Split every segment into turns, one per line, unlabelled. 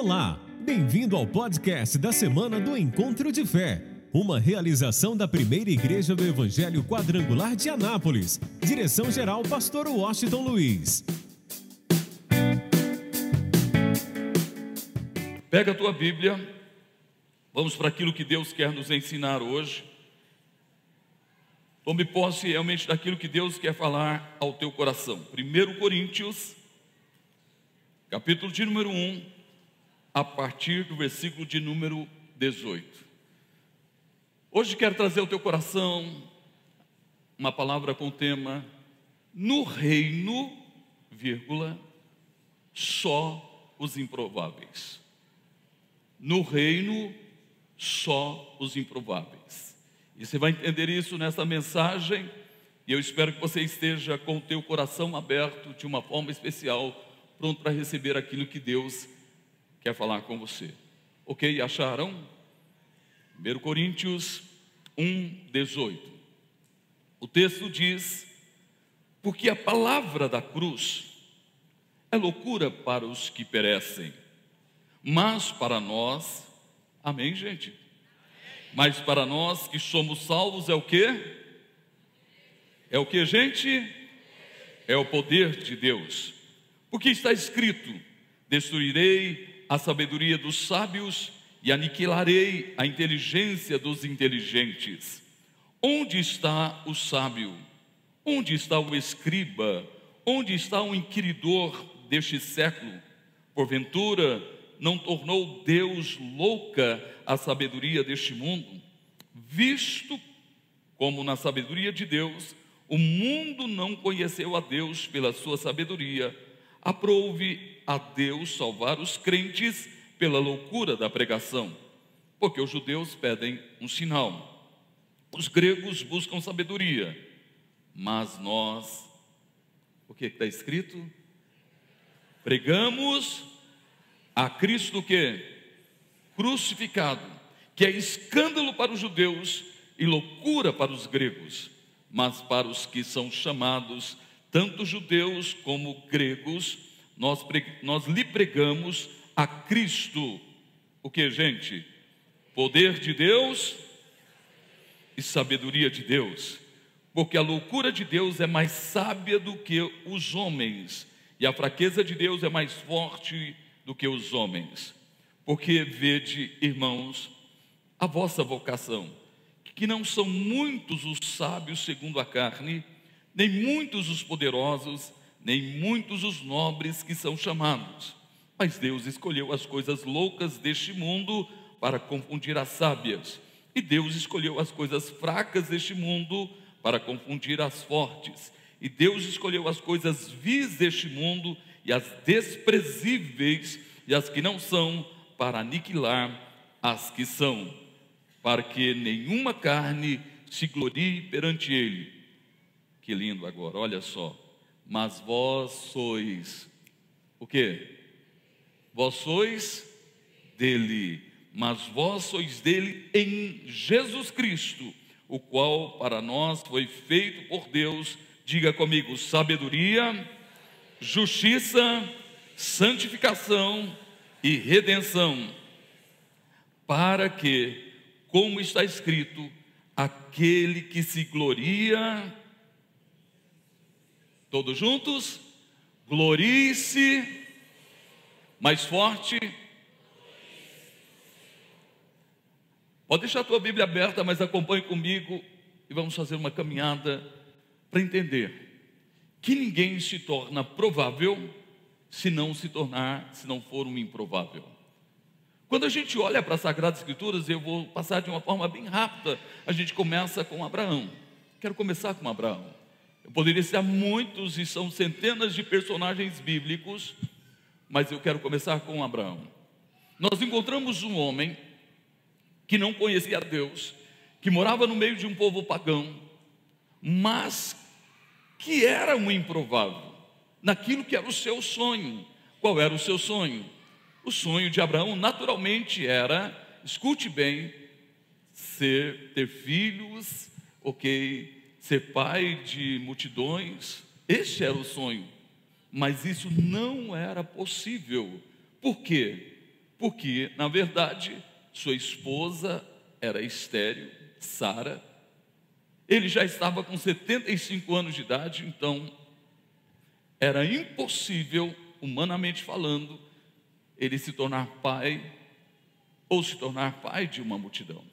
Olá, bem-vindo ao podcast da semana do Encontro de Fé, uma realização da primeira igreja do Evangelho Quadrangular de Anápolis. Direção-geral, Pastor Washington Luiz.
Pega a tua Bíblia, vamos para aquilo que Deus quer nos ensinar hoje. Tome posse realmente daquilo que Deus quer falar ao teu coração. 1 Coríntios, capítulo de número 1, a partir do versículo de número 18. Hoje quero trazer ao teu coração uma palavra com o tema No reino, vírgula, só os improváveis. No reino, só os improváveis. E você vai entender isso nessa mensagem, e eu espero que você esteja com o teu coração aberto de uma forma especial, pronto para receber aquilo que Deus quer falar com você. Ok? Acharam? 1 Coríntios 1, 18. O texto diz: Porque a palavra da cruz é loucura para os que perecem, mas para nós, amém, gente? Mas para nós que somos salvos é o que? É o que, gente? É o poder de Deus. Porque está escrito: Destruirei a sabedoria dos sábios e aniquilarei a inteligência dos inteligentes. Onde está o sábio? Onde está o escriba? Onde está o inquiridor deste século? Porventura, não tornou Deus louca a sabedoria deste mundo? Visto como na sabedoria de Deus, o mundo não conheceu a Deus pela sua sabedoria, aprove a Deus salvar os crentes pela loucura da pregação, porque os judeus pedem um sinal, os gregos buscam sabedoria, mas nós, o que está escrito? Pregamos a Cristo que crucificado, que é escândalo para os judeus e loucura para os gregos, mas para os que são chamados, tanto judeus como gregos, nós, nós lhe pregamos a Cristo, o que, gente? Poder de Deus e sabedoria de Deus, porque a loucura de Deus é mais sábia do que os homens, e a fraqueza de Deus é mais forte do que os homens. Porque vede, irmãos, a vossa vocação, que não são muitos os sábios segundo a carne, nem muitos os poderosos, nem muitos os nobres que são chamados. Mas Deus escolheu as coisas loucas deste mundo para confundir as sábias, e Deus escolheu as coisas fracas deste mundo para confundir as fortes, e Deus escolheu as coisas vis deste mundo e as desprezíveis e as que não são, para aniquilar as que são, para que nenhuma carne se glorie perante Ele. Que lindo agora, olha só. Mas vós sois o que? Vós sois dele, mas vós sois dele em Jesus Cristo, o qual para nós foi feito por Deus. Diga comigo: sabedoria justiça, santificação e redenção, para que, como está escrito, aquele que se gloria, todos juntos, glorie-se, mais forte. Pode deixar a tua Bíblia aberta, mas acompanhe comigo e vamos fazer uma caminhada para entender que ninguém se torna provável se não se tornar, se não for um improvável. Quando a gente olha para as Sagradas Escrituras, eu vou passar de uma forma bem rápida. A gente começa com Abraão. Quero começar com Abraão. Eu poderia citar muitos e são centenas de personagens bíblicos, mas eu quero começar com Abraão. Nós encontramos um homem que não conhecia Deus, que morava no meio de um povo pagão, mas que era um improvável, naquilo que era o seu sonho. Qual era o seu sonho? O sonho de Abraão, naturalmente, era, escute bem, ser, ter filhos, ok, ser pai de multidões. Este era o sonho, mas isso não era possível. Por quê? porque, na verdade, sua esposa era estéril, Sara. Ele já estava com 75 anos de idade, então era impossível, humanamente falando, ele se tornar pai ou se tornar pai de uma multidão.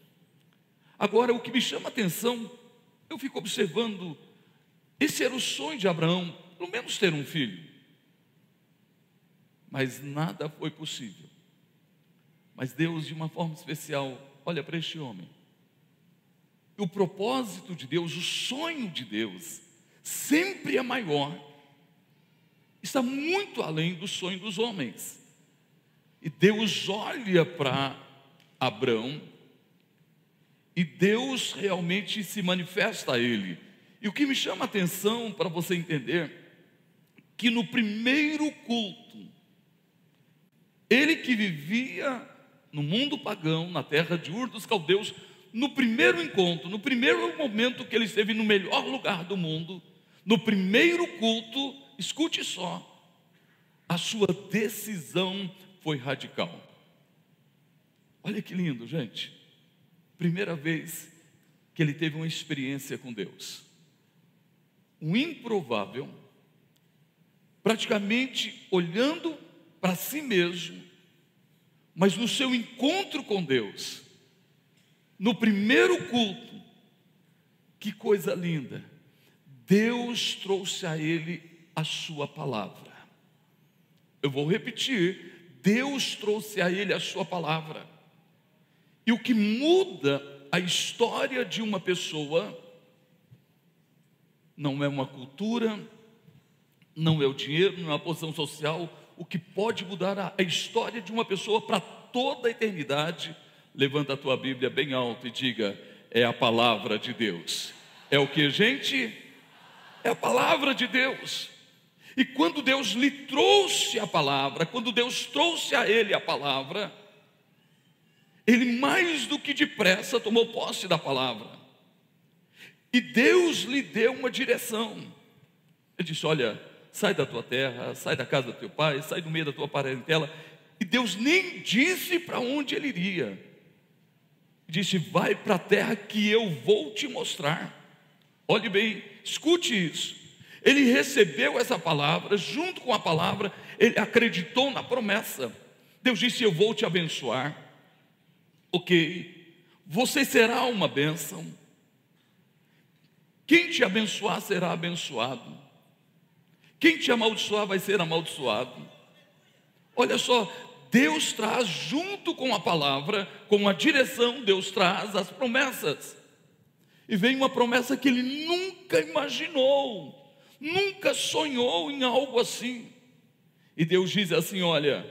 Agora, o que me chama a atenção, eu fico observando, esse era o sonho de Abraão, pelo menos ter um filho. Mas nada foi possível. Mas Deus, de uma forma especial, olha para este homem. O propósito de Deus, o sonho de Deus, sempre é maior, está muito além do sonho dos homens. E Deus olha para Abraão e Deus realmente se manifesta a ele. E o que me chama a atenção para você entender que no primeiro culto, ele que vivia no mundo pagão, na terra de Ur dos Caldeus, no primeiro encontro, no primeiro momento que ele esteve no melhor lugar do mundo, no primeiro culto, escute só, a sua decisão foi radical. Olha que lindo, gente. Primeira vez que ele teve uma experiência com Deus. Um improvável, praticamente olhando para si mesmo, mas no seu encontro com Deus, no primeiro culto, que coisa linda, Deus trouxe a ele a sua palavra. Eu vou repetir: Deus trouxe a ele a sua palavra. E o que muda a história de uma pessoa não é uma cultura, não é o dinheiro, não é a posição social, o que pode mudar a história de uma pessoa para toda a eternidade. Levanta a tua Bíblia bem alto e diga: é a palavra de Deus. É o que, gente? É a palavra de Deus. E quando Deus lhe trouxe a palavra, quando Deus trouxe a ele a palavra, ele mais do que depressa tomou posse da palavra. E Deus lhe deu uma direção. Ele disse: Olha, sai da tua terra, sai da casa do teu pai, sai do meio da tua parentela. E Deus nem disse para onde ele iria. Disse: Vai para a terra que eu vou te mostrar. Olhe bem, escute isso. Ele recebeu essa palavra, junto com a palavra, ele acreditou na promessa. Deus disse: Eu vou te abençoar. Ok, você será uma bênção. Quem te abençoar será abençoado. Quem te amaldiçoar vai ser amaldiçoado. Olha só, Deus traz junto com a palavra, com a direção, Deus traz as promessas. E vem uma promessa que ele nunca imaginou, nunca sonhou em algo assim. E Deus diz assim: Olha,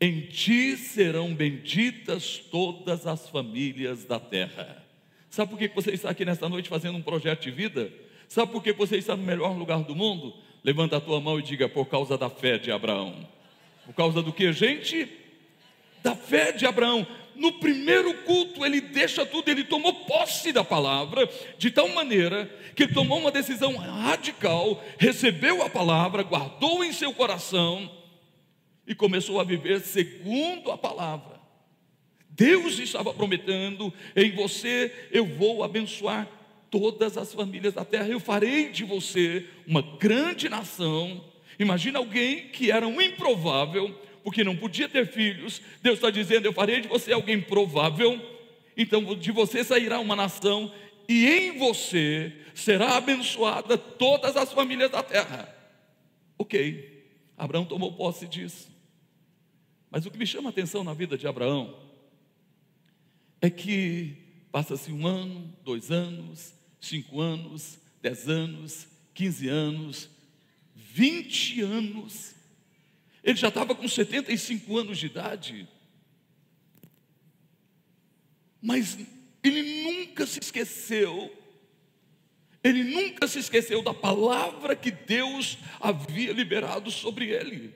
em ti serão benditas todas as famílias da terra. Sabe por que você está aqui nesta noite fazendo um projeto de vida? Sabe por que você está no melhor lugar do mundo? Levanta a tua mão e diga: por causa da fé de Abraão. Por causa do que, gente? Da fé de Abraão. No primeiro culto, ele deixa tudo, ele tomou posse da palavra, de tal maneira que ele tomou uma decisão radical, recebeu a palavra, guardou em seu coração e começou a viver segundo a palavra. Deus estava prometendo: em você eu vou abençoar todas as famílias da terra. Eu farei de você uma grande nação. Imagina alguém que era um improvável, porque não podia ter filhos. Deus está dizendo: Eu farei de você alguém provável. Então de você sairá uma nação, e em você será abençoada todas as famílias da terra. Ok, Abraão tomou posse disso. Mas o que me chama a atenção na vida de Abraão é que passa-se um ano, dois anos, cinco anos, dez anos, quinze anos, vinte anos. Ele já estava com 75 anos de idade. Mas ele nunca se esqueceu, ele nunca se esqueceu da palavra que Deus havia liberado sobre ele.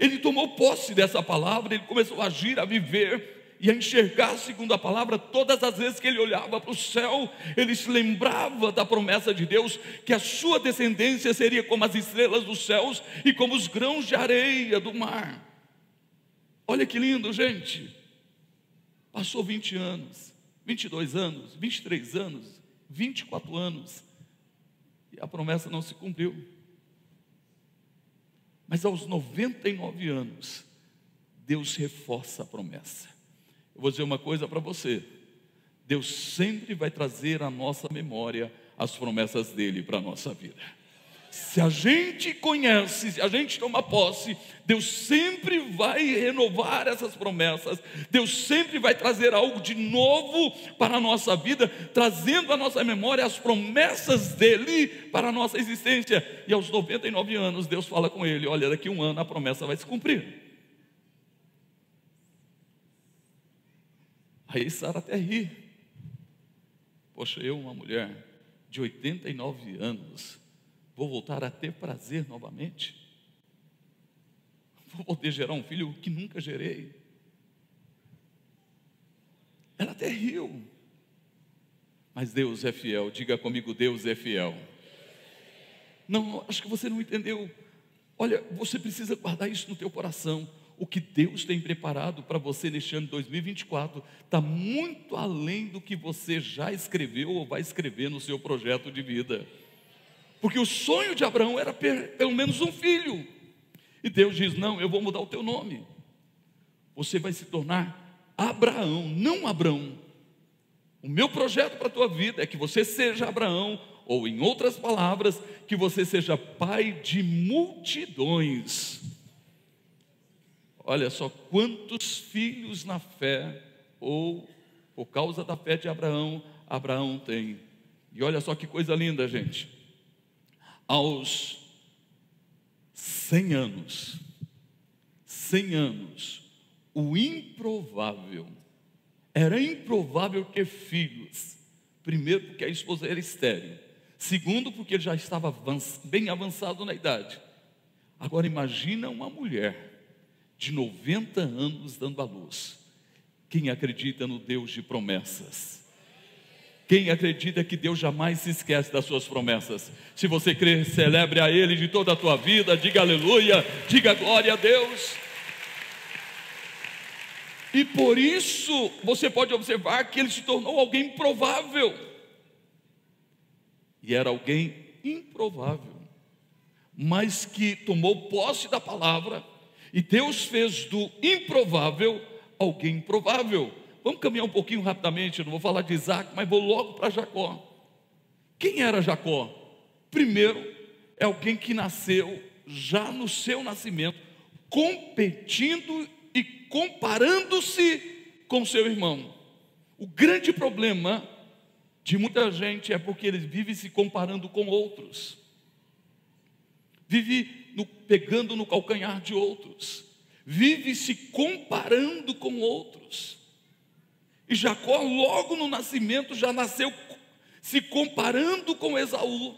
Ele tomou posse dessa palavra, ele começou a agir, a viver e a enxergar segundo a palavra, todas as vezes que ele olhava para o céu, ele se lembrava da promessa de Deus, que a sua descendência seria como as estrelas dos céus e como os grãos de areia do mar. Olha que lindo, gente. Passou 20 anos, 22 anos, 23 anos, 24 anos, e a promessa não se cumpriu. Mas aos 99 anos, Deus reforça a promessa. Eu vou dizer uma coisa para você: Deus sempre vai trazer à nossa memória as promessas dele para a nossa vida. Se a gente conhece, se a gente toma posse, Deus sempre vai renovar essas promessas, Deus sempre vai trazer algo de novo para a nossa vida, trazendo à nossa memória as promessas dele para a nossa existência. E aos 99 anos, Deus fala com ele: Olha, daqui a um ano a promessa vai se cumprir. Aí Sara até ri. Poxa, eu, uma mulher de 89 anos, vou voltar a ter prazer novamente? Vou poder gerar um filho que nunca gerei? Ela até riu. Mas Deus é fiel. Diga comigo, Deus é fiel. Não, acho que você não entendeu. Olha, você precisa guardar isso no teu coração o que Deus tem preparado para você neste ano de 2024 está muito além do que você já escreveu ou vai escrever no seu projeto de vida. Porque o sonho de Abraão era pelo menos um filho. E Deus diz: Não, eu vou mudar o teu nome. Você vai se tornar Abraão, não Abraão. O meu projeto para a tua vida é que você seja Abraão, ou em outras palavras, que você seja pai de multidões. Olha só quantos filhos na fé, ou por causa da fé de Abraão, Abraão tem. E olha só que coisa linda, gente. Aos 100 anos, 100 anos, o improvável, era improvável ter filhos. Primeiro, porque a esposa era estéril. Segundo, porque ele já estava bem avançado na idade. Agora, imagina uma mulher de 90 anos dando a luz. Quem acredita no Deus de promessas? Quem acredita que Deus jamais se esquece das suas promessas? Se você crer, celebre a Ele de toda a tua vida, diga aleluia, diga glória a Deus. E por isso você pode observar que ele se tornou alguém improvável. E era alguém improvável, mas que tomou posse da palavra e Deus fez do improvável alguém provável. Vamos caminhar um pouquinho rapidamente, não vou falar de Isaac, mas vou logo para Jacó. Quem era Jacó? Primeiro, é alguém que nasceu já no seu nascimento, competindo e comparando-se com seu irmão. O grande problema de muita gente é porque eles vivem se comparando com outros. Vive no, pegando no calcanhar de outros, vive se comparando com outros. E Jacó, logo no nascimento, já nasceu se comparando com Esaú,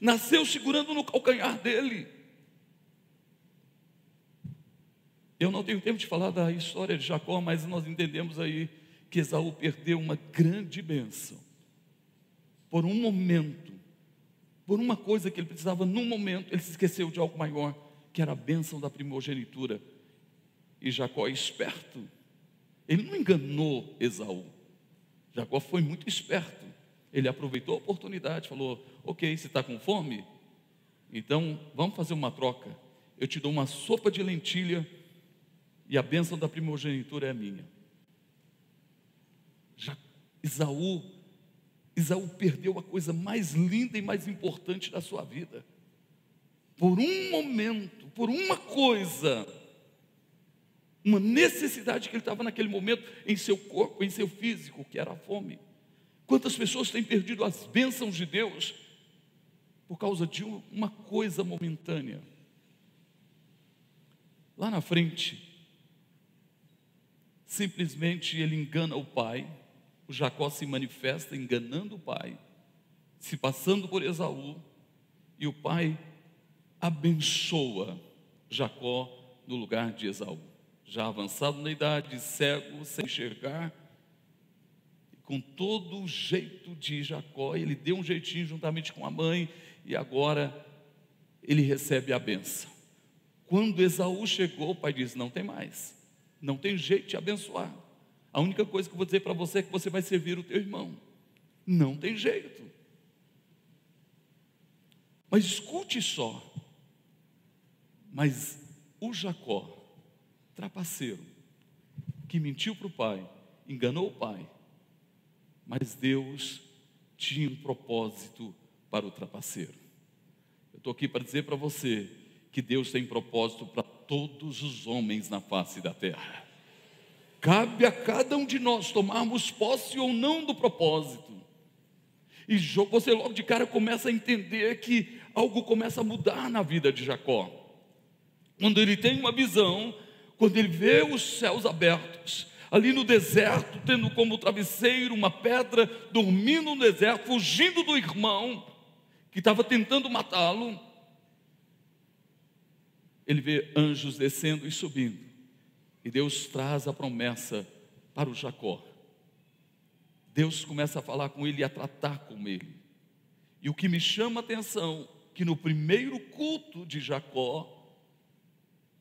nasceu segurando no calcanhar dele. Eu não tenho tempo de falar da história de Jacó, mas nós entendemos aí que Esaú perdeu uma grande bênção por um momento por uma coisa que ele precisava num momento, ele se esqueceu de algo maior, que era a bênção da primogenitura. E Jacó é esperto, ele não enganou Esaú. Jacó foi muito esperto. Ele aproveitou a oportunidade, falou: Ok, você está com fome? Então vamos fazer uma troca. Eu te dou uma sopa de lentilha e a bênção da primogenitura é minha. Já, Esaú Isaú perdeu a coisa mais linda e mais importante da sua vida. Por um momento, por uma coisa, uma necessidade que ele estava naquele momento em seu corpo, em seu físico, que era a fome. Quantas pessoas têm perdido as bênçãos de Deus por causa de uma coisa momentânea? Lá na frente, simplesmente ele engana o pai o Jacó se manifesta enganando o pai, se passando por Esaú, e o pai abençoa Jacó no lugar de Esaú. Já avançado na idade, cego, sem enxergar, com todo o jeito de Jacó, ele deu um jeitinho juntamente com a mãe, e agora ele recebe a benção. Quando Esaú chegou, o pai disse: Não tem mais, não tem jeito de abençoar. A única coisa que eu vou dizer para você é que você vai servir o teu irmão. Não tem jeito. Mas escute só. Mas o Jacó, trapaceiro, que mentiu para o pai, enganou o pai, mas Deus tinha um propósito para o trapaceiro. Eu estou aqui para dizer para você que Deus tem propósito para todos os homens na face da terra. Cabe a cada um de nós tomarmos posse ou não do propósito. E você logo de cara começa a entender que algo começa a mudar na vida de Jacó. Quando ele tem uma visão, quando ele vê os céus abertos, ali no deserto, tendo como travesseiro uma pedra, dormindo no deserto, fugindo do irmão que estava tentando matá-lo, ele vê anjos descendo e subindo, e Deus traz a promessa para o Jacó. Deus começa a falar com ele e a tratar com ele. E o que me chama a atenção, que no primeiro culto de Jacó,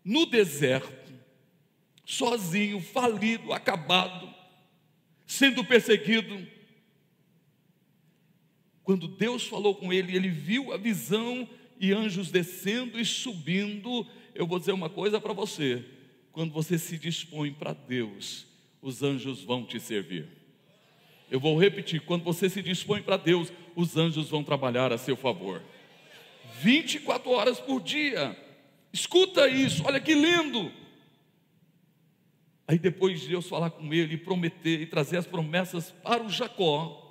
no deserto, sozinho, falido, acabado, sendo perseguido, quando Deus falou com ele, ele viu a visão e anjos descendo e subindo. Eu vou dizer uma coisa para você: quando você se dispõe para Deus, os anjos vão te servir. Eu vou repetir: quando você se dispõe para Deus, os anjos vão trabalhar a seu favor. 24 horas por dia. Escuta isso, olha que lindo. Aí depois de Deus falar com ele e prometer e trazer as promessas para o Jacó,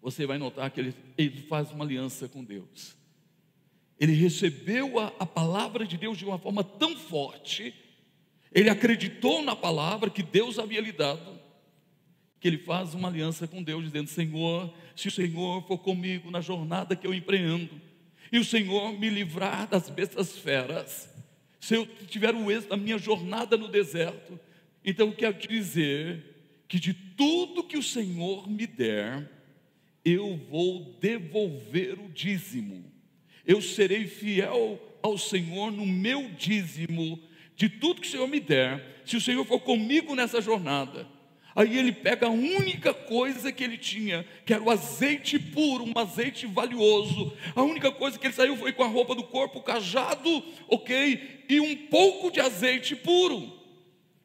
você vai notar que ele, ele faz uma aliança com Deus. Ele recebeu a, a palavra de Deus de uma forma tão forte, ele acreditou na palavra que Deus havia lhe dado, que ele faz uma aliança com Deus, dizendo: Senhor, se o Senhor for comigo na jornada que eu empreendo, e o Senhor me livrar das bestas feras, se eu tiver o êxito da minha jornada no deserto, então eu quero te dizer que de tudo que o Senhor me der, eu vou devolver o dízimo, eu serei fiel ao Senhor no meu dízimo, de tudo que o Senhor me der, se o Senhor for comigo nessa jornada, Aí ele pega a única coisa que ele tinha, que era o azeite puro, um azeite valioso. A única coisa que ele saiu foi com a roupa do corpo, o cajado, ok? E um pouco de azeite puro.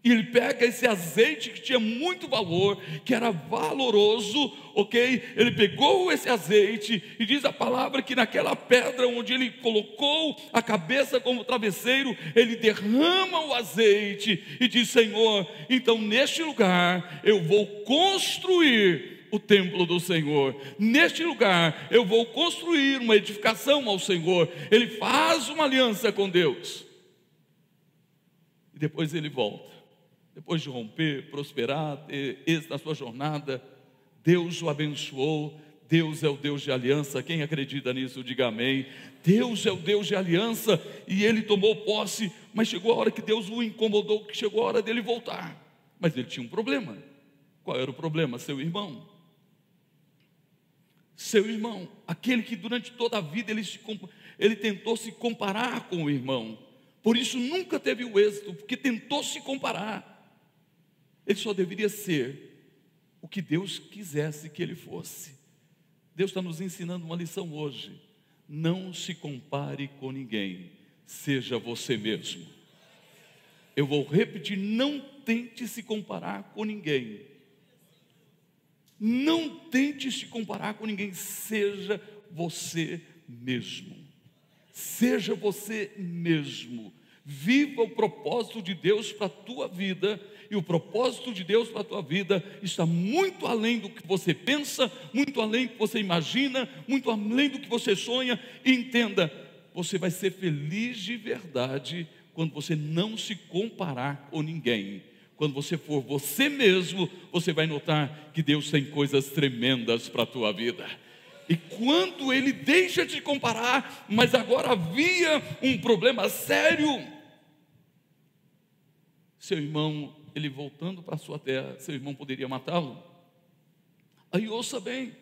E ele pega esse azeite que tinha muito valor, que era valoroso, ok? Ele pegou esse azeite e diz a palavra que naquela pedra onde ele colocou a cabeça como travesseiro, ele derrama o azeite e diz: Senhor, então neste lugar eu vou construir o templo do Senhor. Neste lugar eu vou construir uma edificação ao Senhor. Ele faz uma aliança com Deus. E depois ele volta depois de romper, prosperar, ter êxito na sua jornada, Deus o abençoou. Deus é o Deus de aliança. Quem acredita nisso, diga amém. Deus é o Deus de aliança e ele tomou posse, mas chegou a hora que Deus o incomodou, que chegou a hora dele voltar. Mas ele tinha um problema. Qual era o problema? Seu irmão. Seu irmão, aquele que durante toda a vida ele, se, ele tentou se comparar com o irmão, por isso nunca teve o êxito, porque tentou se comparar. Ele só deveria ser o que Deus quisesse que ele fosse. Deus está nos ensinando uma lição hoje. Não se compare com ninguém, seja você mesmo. Eu vou repetir: não tente se comparar com ninguém. Não tente se comparar com ninguém, seja você mesmo. Seja você mesmo. Viva o propósito de Deus para a tua vida e o propósito de Deus para a tua vida está muito além do que você pensa, muito além do que você imagina, muito além do que você sonha. Entenda, você vai ser feliz de verdade quando você não se comparar com ninguém. Quando você for você mesmo, você vai notar que Deus tem coisas tremendas para a tua vida. E quando ele deixa de comparar, mas agora havia um problema sério, seu irmão ele voltando para sua terra, seu irmão poderia matá-lo? Aí ouça bem.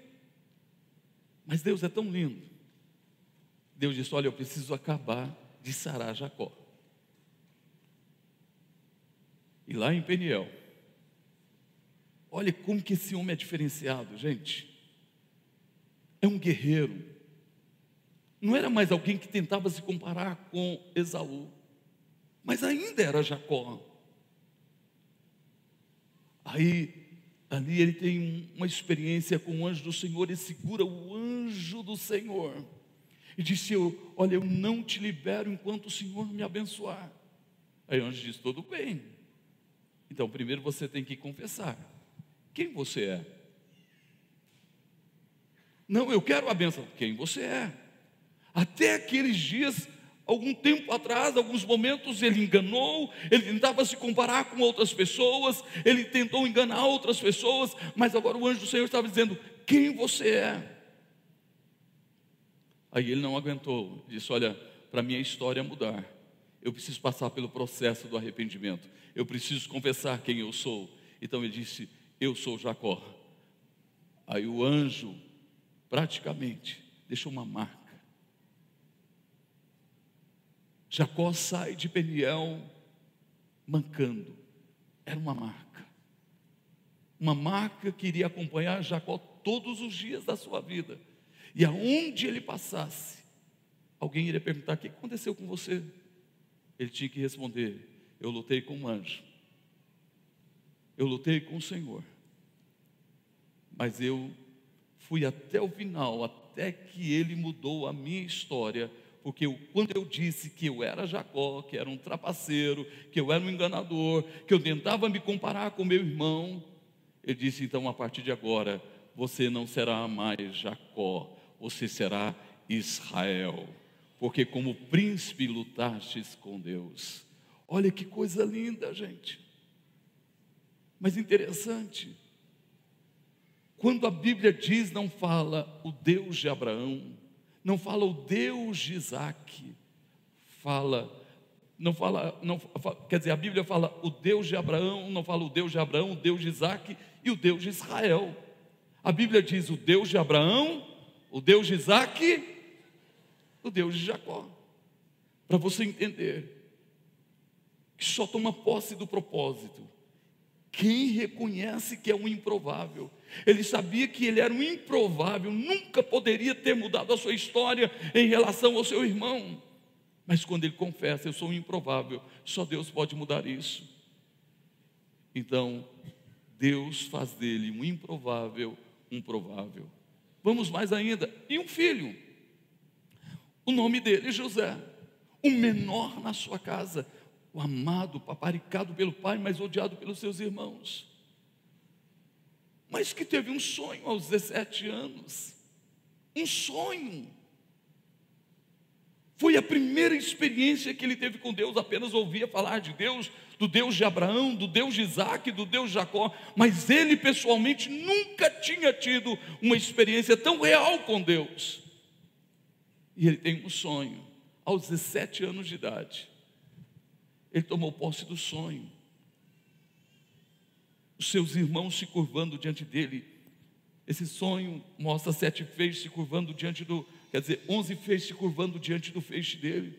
Mas Deus é tão lindo. Deus disse: Olha, eu preciso acabar de Sará Jacó. E lá em Peniel, olha como que esse homem é diferenciado, gente. É um guerreiro. Não era mais alguém que tentava se comparar com Esaú, mas ainda era Jacó. Aí Ali ele tem uma experiência com o anjo do Senhor e segura o anjo do Senhor. E disse: eu, Olha, eu não te libero enquanto o Senhor me abençoar. Aí o anjo disse: Tudo bem. Então, primeiro você tem que confessar: Quem você é? Não, eu quero a benção. Quem você é? Até aqueles dias Algum tempo atrás, alguns momentos, ele enganou, ele tentava se comparar com outras pessoas, ele tentou enganar outras pessoas, mas agora o anjo do Senhor estava dizendo: Quem você é? Aí ele não aguentou, disse: Olha, para minha história mudar, eu preciso passar pelo processo do arrependimento, eu preciso confessar quem eu sou. Então ele disse: Eu sou Jacó. Aí o anjo, praticamente, deixou uma marca Jacó sai de Peniel mancando. Era uma marca. Uma marca que iria acompanhar Jacó todos os dias da sua vida. E aonde ele passasse, alguém iria perguntar: O que aconteceu com você? Ele tinha que responder: Eu lutei com um anjo. Eu lutei com o Senhor. Mas eu fui até o final, até que ele mudou a minha história porque eu, quando eu disse que eu era Jacó, que era um trapaceiro, que eu era um enganador, que eu tentava me comparar com meu irmão, ele disse: então a partir de agora, você não será mais Jacó, você será Israel, porque como príncipe lutastes com Deus. Olha que coisa linda, gente. Mas interessante, quando a Bíblia diz, não fala o Deus de Abraão, não fala o Deus de Isaac, fala, não fala, não, quer dizer, a Bíblia fala o Deus de Abraão, não fala o Deus de Abraão, o Deus de Isaac e o Deus de Israel. A Bíblia diz o Deus de Abraão, o Deus de Isaac, o Deus de Jacó. Para você entender que só toma posse do propósito quem reconhece que é um improvável. Ele sabia que ele era um improvável, nunca poderia ter mudado a sua história em relação ao seu irmão. Mas quando ele confessa, eu sou um improvável, só Deus pode mudar isso. Então, Deus faz dele um improvável, um provável. Vamos mais ainda, e um filho. O nome dele é José, o menor na sua casa, o amado, paparicado pelo pai, mas odiado pelos seus irmãos. Mas que teve um sonho aos 17 anos. Um sonho. Foi a primeira experiência que ele teve com Deus, apenas ouvia falar de Deus, do Deus de Abraão, do Deus de Isaac, do Deus de Jacó, mas ele pessoalmente nunca tinha tido uma experiência tão real com Deus. E ele tem um sonho, aos 17 anos de idade. Ele tomou posse do sonho. Os seus irmãos se curvando diante dele. Esse sonho mostra sete feixes se curvando diante do, quer dizer, onze feixes se curvando diante do feixe dele.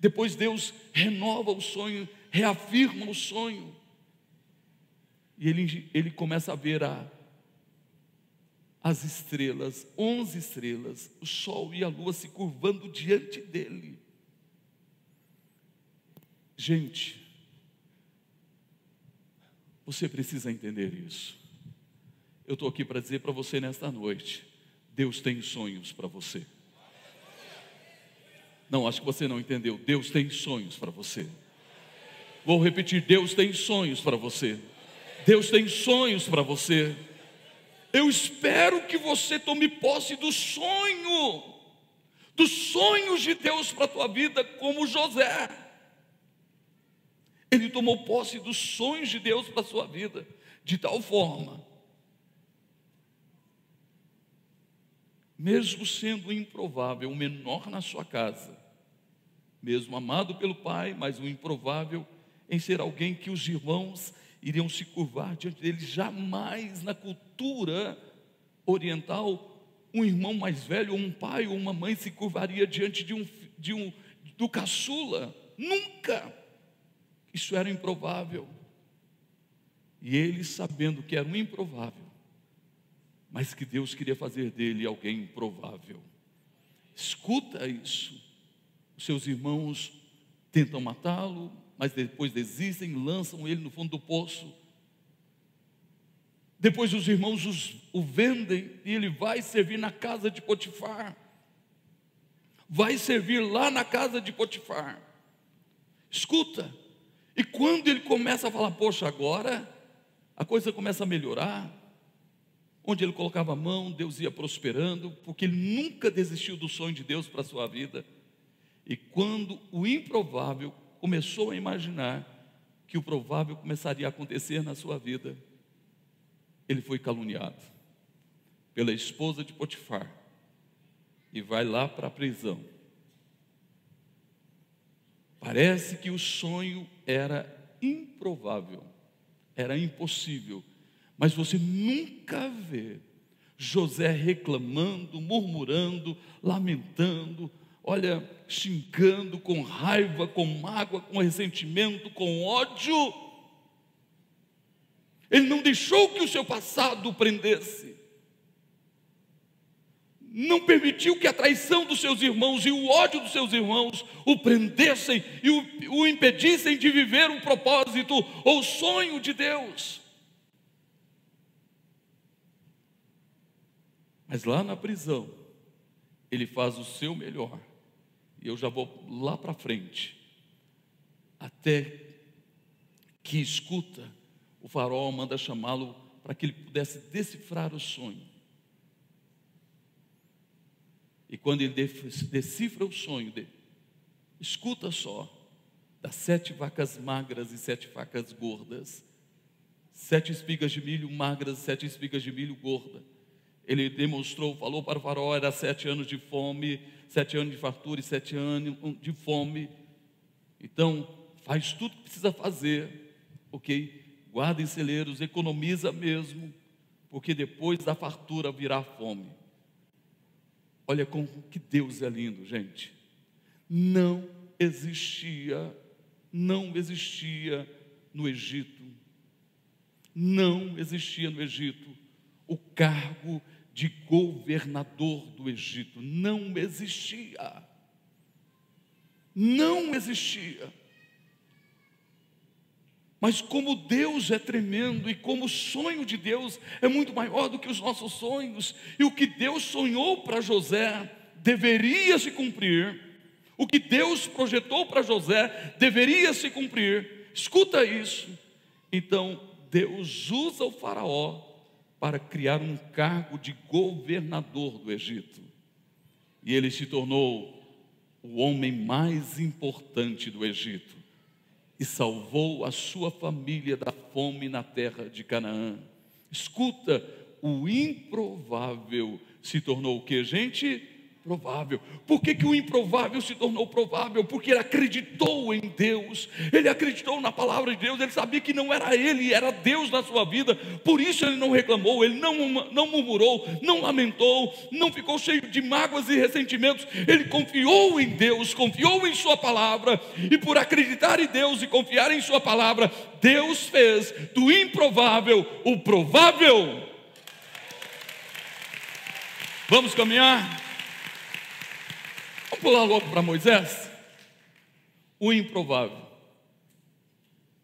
Depois Deus renova o sonho, reafirma o sonho. E ele, ele começa a ver a, as estrelas, onze estrelas, o sol e a lua se curvando diante dele. Gente, você precisa entender isso. Eu estou aqui para dizer para você nesta noite: Deus tem sonhos para você. Não, acho que você não entendeu. Deus tem sonhos para você. Vou repetir: Deus tem sonhos para você. Deus tem sonhos para você. Eu espero que você tome posse do sonho, dos sonhos de Deus para a tua vida, como José. Ele tomou posse dos sonhos de Deus para a sua vida, de tal forma, mesmo sendo improvável, o menor na sua casa, mesmo amado pelo pai, mas o improvável em ser alguém que os irmãos iriam se curvar diante dele, jamais na cultura oriental, um irmão mais velho, ou um pai ou uma mãe se curvaria diante de um, de um do caçula. Nunca. Isso era improvável. E ele, sabendo que era um improvável, mas que Deus queria fazer dele alguém improvável. Escuta isso. Os seus irmãos tentam matá-lo, mas depois desistem, lançam ele no fundo do poço. Depois os irmãos os, o vendem e ele vai servir na casa de Potifar. Vai servir lá na casa de Potifar. Escuta, e quando ele começa a falar, poxa, agora a coisa começa a melhorar, onde ele colocava a mão, Deus ia prosperando, porque ele nunca desistiu do sonho de Deus para a sua vida. E quando o improvável começou a imaginar que o provável começaria a acontecer na sua vida, ele foi caluniado pela esposa de Potifar e vai lá para a prisão. Parece que o sonho era improvável, era impossível, mas você nunca vê José reclamando, murmurando, lamentando, olha, xingando com raiva, com mágoa, com ressentimento, com ódio. Ele não deixou que o seu passado o prendesse. Não permitiu que a traição dos seus irmãos e o ódio dos seus irmãos o prendessem e o, o impedissem de viver um propósito ou sonho de Deus. Mas lá na prisão, ele faz o seu melhor e eu já vou lá para frente, até que escuta, o farol manda chamá-lo para que ele pudesse decifrar o sonho. E quando ele decifra o sonho dele, escuta só, das sete vacas magras e sete vacas gordas, sete espigas de milho magras, sete espigas de milho gorda. Ele demonstrou, falou para o farol, era sete anos de fome, sete anos de fartura e sete anos de fome. Então, faz tudo que precisa fazer, ok? Guarda em celeiros, economiza mesmo, porque depois da fartura virá fome. Olha como que Deus é lindo, gente. Não existia, não existia no Egito, não existia no Egito o cargo de governador do Egito. Não existia. Não existia. Mas como Deus é tremendo e como o sonho de Deus é muito maior do que os nossos sonhos, e o que Deus sonhou para José deveria se cumprir, o que Deus projetou para José deveria se cumprir. Escuta isso. Então, Deus usa o Faraó para criar um cargo de governador do Egito. E ele se tornou o homem mais importante do Egito e salvou a sua família da fome na terra de Canaã. Escuta, o improvável se tornou o que, gente? Provável. Por que, que o improvável se tornou provável? Porque ele acreditou em Deus, ele acreditou na palavra de Deus, ele sabia que não era ele, era Deus na sua vida, por isso ele não reclamou, ele não, não murmurou, não lamentou, não ficou cheio de mágoas e ressentimentos, ele confiou em Deus, confiou em Sua palavra, e por acreditar em Deus e confiar em Sua palavra, Deus fez do improvável o provável. Vamos caminhar? Vamos pular logo para Moisés? O improvável.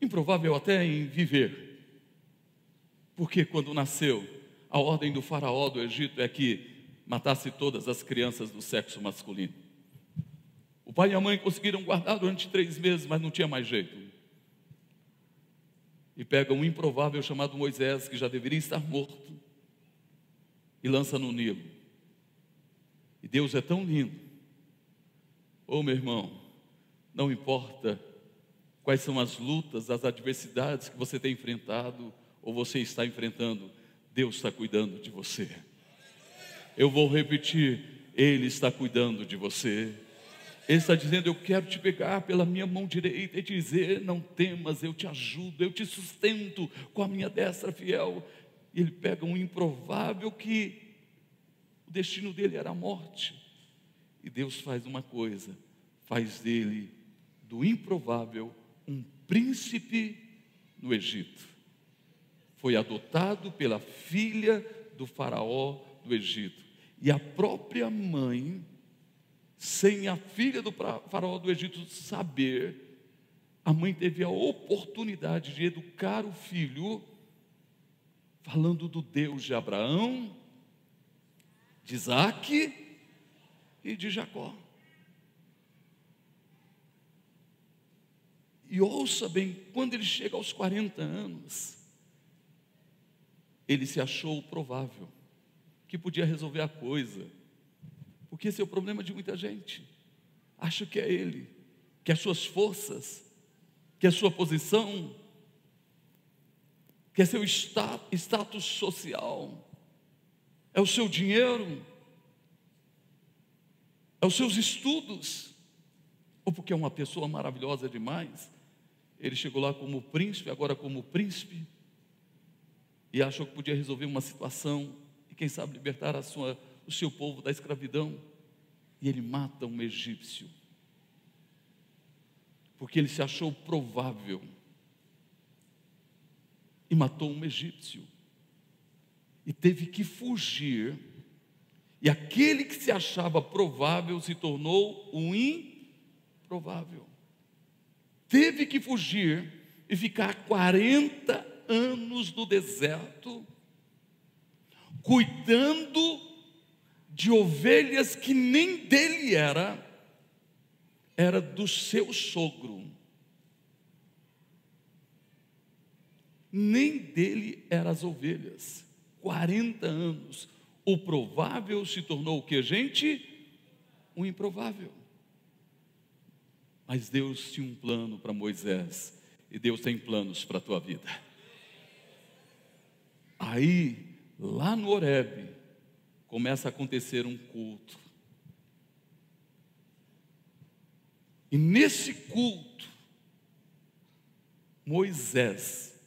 Improvável até em viver. Porque quando nasceu, a ordem do faraó do Egito é que matasse todas as crianças do sexo masculino. O pai e a mãe conseguiram guardar durante três meses, mas não tinha mais jeito. E pega um improvável chamado Moisés, que já deveria estar morto, e lança no Nilo. E Deus é tão lindo Ô oh, meu irmão, não importa quais são as lutas, as adversidades que você tem enfrentado ou você está enfrentando, Deus está cuidando de você. Eu vou repetir, Ele está cuidando de você. Ele está dizendo: Eu quero te pegar pela minha mão direita e dizer: Não temas, eu te ajudo, eu te sustento com a minha destra fiel. E ele pega um improvável que o destino dele era a morte. E Deus faz uma coisa: faz dele, do improvável, um príncipe no Egito. Foi adotado pela filha do Faraó do Egito. E a própria mãe, sem a filha do Faraó do Egito saber, a mãe teve a oportunidade de educar o filho, falando do Deus de Abraão, de Isaac e de Jacó. E ouça bem, quando ele chega aos 40 anos, ele se achou provável que podia resolver a coisa. Porque esse é o problema de muita gente. Acha que é ele, que as suas forças, que a sua posição, que é seu status social, é o seu dinheiro, é os seus estudos, ou porque é uma pessoa maravilhosa demais. Ele chegou lá como príncipe, agora como príncipe, e achou que podia resolver uma situação e quem sabe libertar a sua, o seu povo da escravidão. E ele mata um egípcio, porque ele se achou provável e matou um egípcio e teve que fugir e aquele que se achava provável se tornou um improvável. Teve que fugir e ficar 40 anos no deserto, cuidando de ovelhas que nem dele era, era do seu sogro. Nem dele eram as ovelhas. 40 anos o provável se tornou o que, gente? Um improvável. Mas Deus tinha um plano para Moisés, e Deus tem planos para a tua vida. Aí, lá no Horebe, começa a acontecer um culto. E nesse culto, Moisés,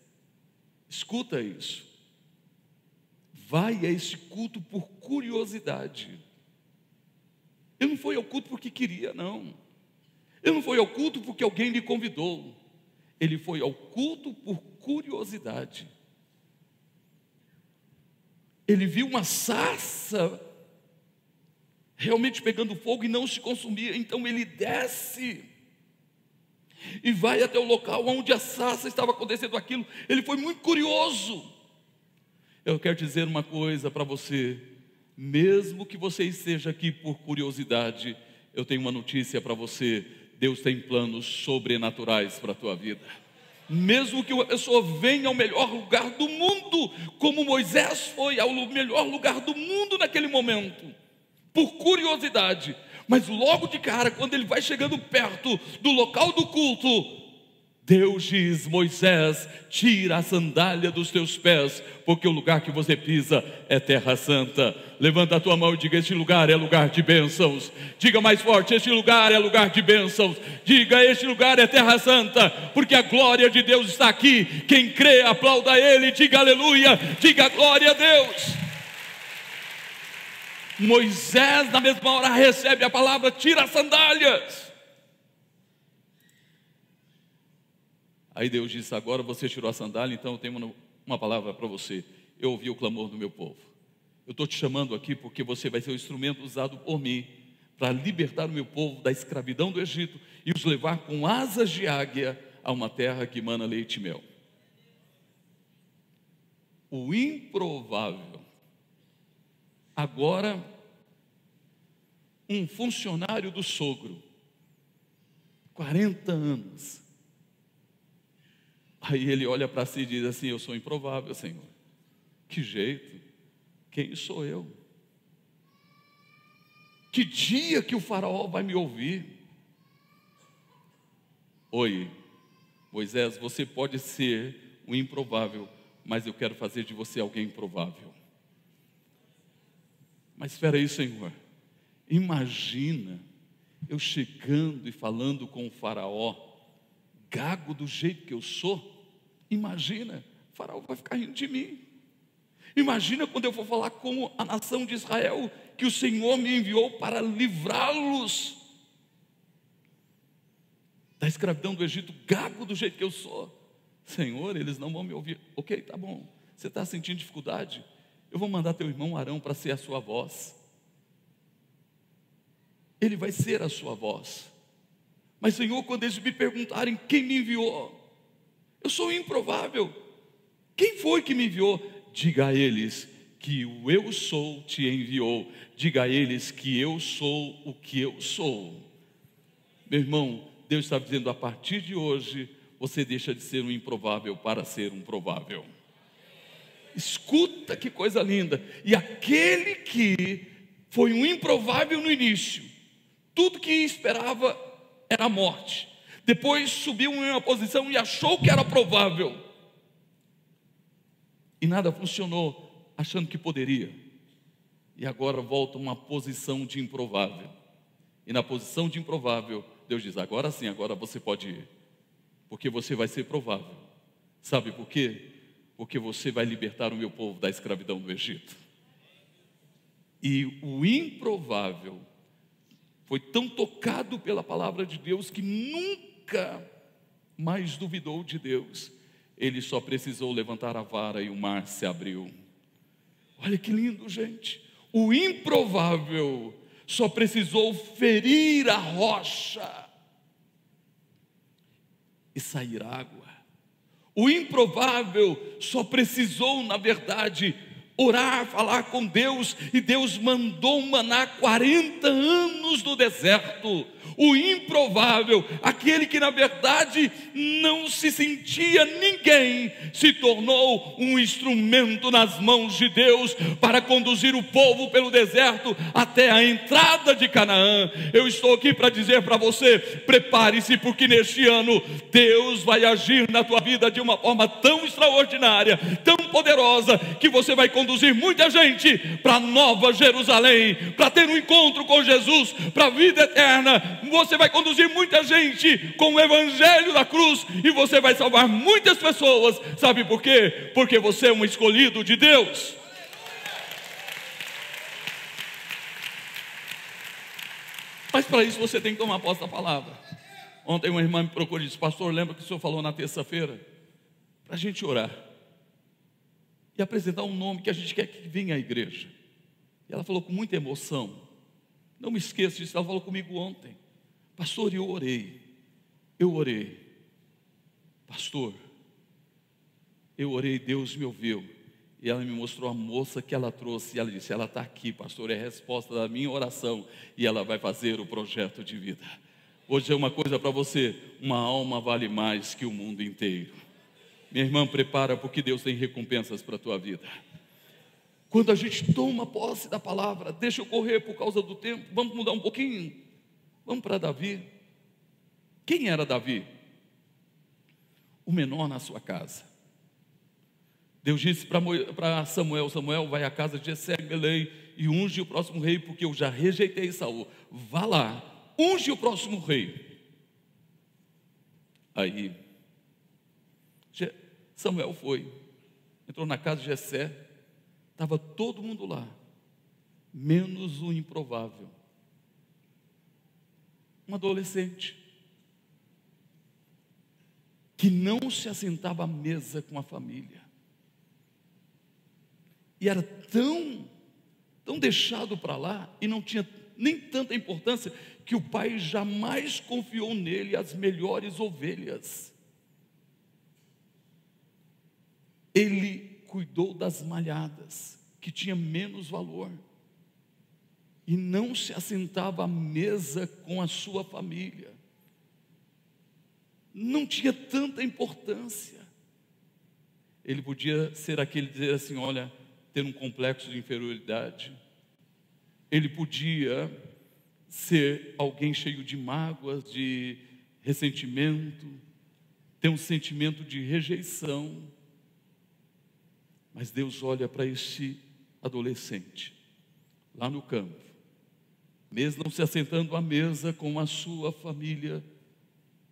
escuta isso, vai a esse culto por curiosidade. Ele não foi ao culto porque queria, não. Ele não foi ao culto porque alguém lhe convidou. Ele foi ao culto por curiosidade. Ele viu uma sarça realmente pegando fogo e não se consumia, então ele desce e vai até o local onde a sarça estava acontecendo aquilo. Ele foi muito curioso. Eu quero dizer uma coisa para você, mesmo que você esteja aqui por curiosidade, eu tenho uma notícia para você: Deus tem planos sobrenaturais para a tua vida. Mesmo que uma pessoa venha ao melhor lugar do mundo, como Moisés foi ao melhor lugar do mundo naquele momento, por curiosidade, mas logo de cara, quando ele vai chegando perto do local do culto, Deus diz: Moisés, tira a sandália dos teus pés, porque o lugar que você pisa é terra santa. Levanta a tua mão e diga: Este lugar é lugar de bênçãos. Diga mais forte: Este lugar é lugar de bênçãos. Diga: Este lugar é terra santa, porque a glória de Deus está aqui. Quem crê, aplauda Ele, diga aleluia, diga glória a Deus. Moisés, na mesma hora, recebe a palavra: tira as sandálias. Aí Deus disse: Agora você tirou a sandália, então eu tenho uma, palavra para você. Eu ouvi o clamor do meu povo. Eu estou te chamando aqui porque você vai ser o instrumento usado por mim para libertar o meu povo da escravidão do Egito e os levar com asas de águia a uma terra que emana leite e mel. O improvável. Agora, um funcionário do sogro, 40 anos, Aí ele olha para si e diz assim: Eu sou improvável, Senhor. Que jeito? Quem sou eu? Que dia que o Faraó vai me ouvir? Oi, Moisés, você pode ser um improvável, mas eu quero fazer de você alguém improvável. Mas espera aí, Senhor. Imagina eu chegando e falando com o Faraó, gago do jeito que eu sou. Imagina, o faraó vai ficar rindo de mim. Imagina quando eu for falar com a nação de Israel que o Senhor me enviou para livrá-los. da escravidão do Egito, gago do jeito que eu sou. Senhor, eles não vão me ouvir. Ok, tá bom. Você está sentindo dificuldade? Eu vou mandar teu irmão Arão para ser a sua voz. Ele vai ser a sua voz. Mas, Senhor, quando eles me perguntarem quem me enviou, eu sou improvável. Quem foi que me enviou? Diga a eles que o eu sou te enviou. Diga a eles que eu sou o que eu sou. Meu irmão, Deus está dizendo: a partir de hoje, você deixa de ser um improvável para ser um provável. Escuta que coisa linda. E aquele que foi um improvável no início, tudo que esperava era a morte. Depois subiu em uma posição e achou que era provável. E nada funcionou, achando que poderia. E agora volta uma posição de improvável. E na posição de improvável, Deus diz: agora sim, agora você pode ir, porque você vai ser provável. Sabe por quê? Porque você vai libertar o meu povo da escravidão do Egito. E o improvável foi tão tocado pela palavra de Deus que nunca mais duvidou de Deus. Ele só precisou levantar a vara e o mar se abriu. Olha que lindo, gente. O improvável só precisou ferir a rocha e sair água. O improvável só precisou, na verdade, orar, falar com Deus, e Deus mandou maná 40 anos no deserto o improvável, aquele que na verdade não se sentia ninguém, se tornou um instrumento nas mãos de Deus para conduzir o povo pelo deserto até a entrada de Canaã. Eu estou aqui para dizer para você: prepare-se, porque neste ano Deus vai agir na tua vida de uma forma tão extraordinária, tão poderosa, que você vai conduzir muita gente para Nova Jerusalém, para ter um encontro com Jesus, para a vida eterna você vai conduzir muita gente com o evangelho da cruz e você vai salvar muitas pessoas. Sabe por quê? Porque você é um escolhido de Deus. Mas para isso você tem que tomar posse da palavra. Ontem uma irmã me procurou e disse: Pastor, lembra que o senhor falou na terça-feira? Para a gente orar e apresentar um nome que a gente quer que venha à igreja. E ela falou com muita emoção. Não me esqueça disso, ela falou comigo ontem. Pastor, eu orei. Eu orei. Pastor, eu orei, Deus me ouviu. E ela me mostrou a moça que ela trouxe. E ela disse: Ela está aqui, pastor, é a resposta da minha oração. E ela vai fazer o projeto de vida. Hoje é uma coisa para você: uma alma vale mais que o mundo inteiro. Minha irmã, prepara, porque Deus tem recompensas para a tua vida. Quando a gente toma posse da palavra, deixa eu correr por causa do tempo, vamos mudar um pouquinho. Vamos para Davi. Quem era Davi? O menor na sua casa. Deus disse para Samuel: Samuel, vai à casa de Jessé, Belém, e unge o próximo rei, porque eu já rejeitei Saul. Vá lá, unge o próximo rei. Aí, Samuel foi, entrou na casa de Jessé, estava todo mundo lá, menos o improvável um adolescente que não se assentava à mesa com a família. E era tão, tão deixado para lá e não tinha nem tanta importância que o pai jamais confiou nele as melhores ovelhas. Ele cuidou das malhadas, que tinha menos valor e não se assentava à mesa com a sua família. Não tinha tanta importância. Ele podia ser aquele dizer assim: olha, ter um complexo de inferioridade. Ele podia ser alguém cheio de mágoas, de ressentimento, ter um sentimento de rejeição. Mas Deus olha para este adolescente, lá no campo, mesmo não se assentando à mesa com a sua família,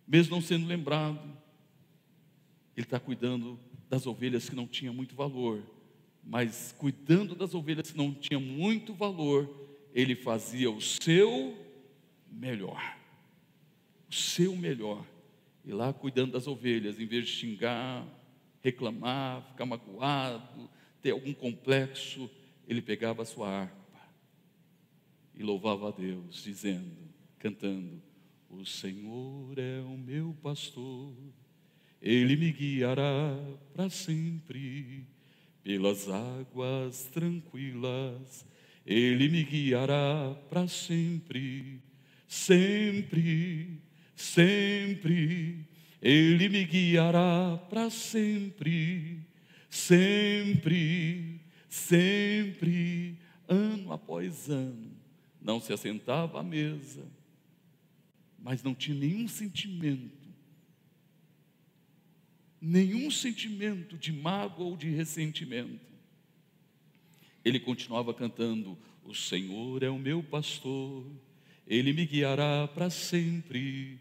mesmo não sendo lembrado, ele está cuidando das ovelhas que não tinham muito valor, mas cuidando das ovelhas que não tinham muito valor, ele fazia o seu melhor. O seu melhor. e lá cuidando das ovelhas, em vez de xingar, reclamar, ficar magoado, ter algum complexo, ele pegava a sua harpa e louvava a Deus, dizendo, cantando: O Senhor é o meu pastor, ele me guiará para sempre pelas águas tranquilas, ele me guiará para sempre, sempre sempre, Ele me guiará para sempre, sempre, sempre, ano após ano. Não se assentava à mesa, mas não tinha nenhum sentimento, nenhum sentimento de mágoa ou de ressentimento. Ele continuava cantando: O Senhor é o meu pastor, Ele me guiará para sempre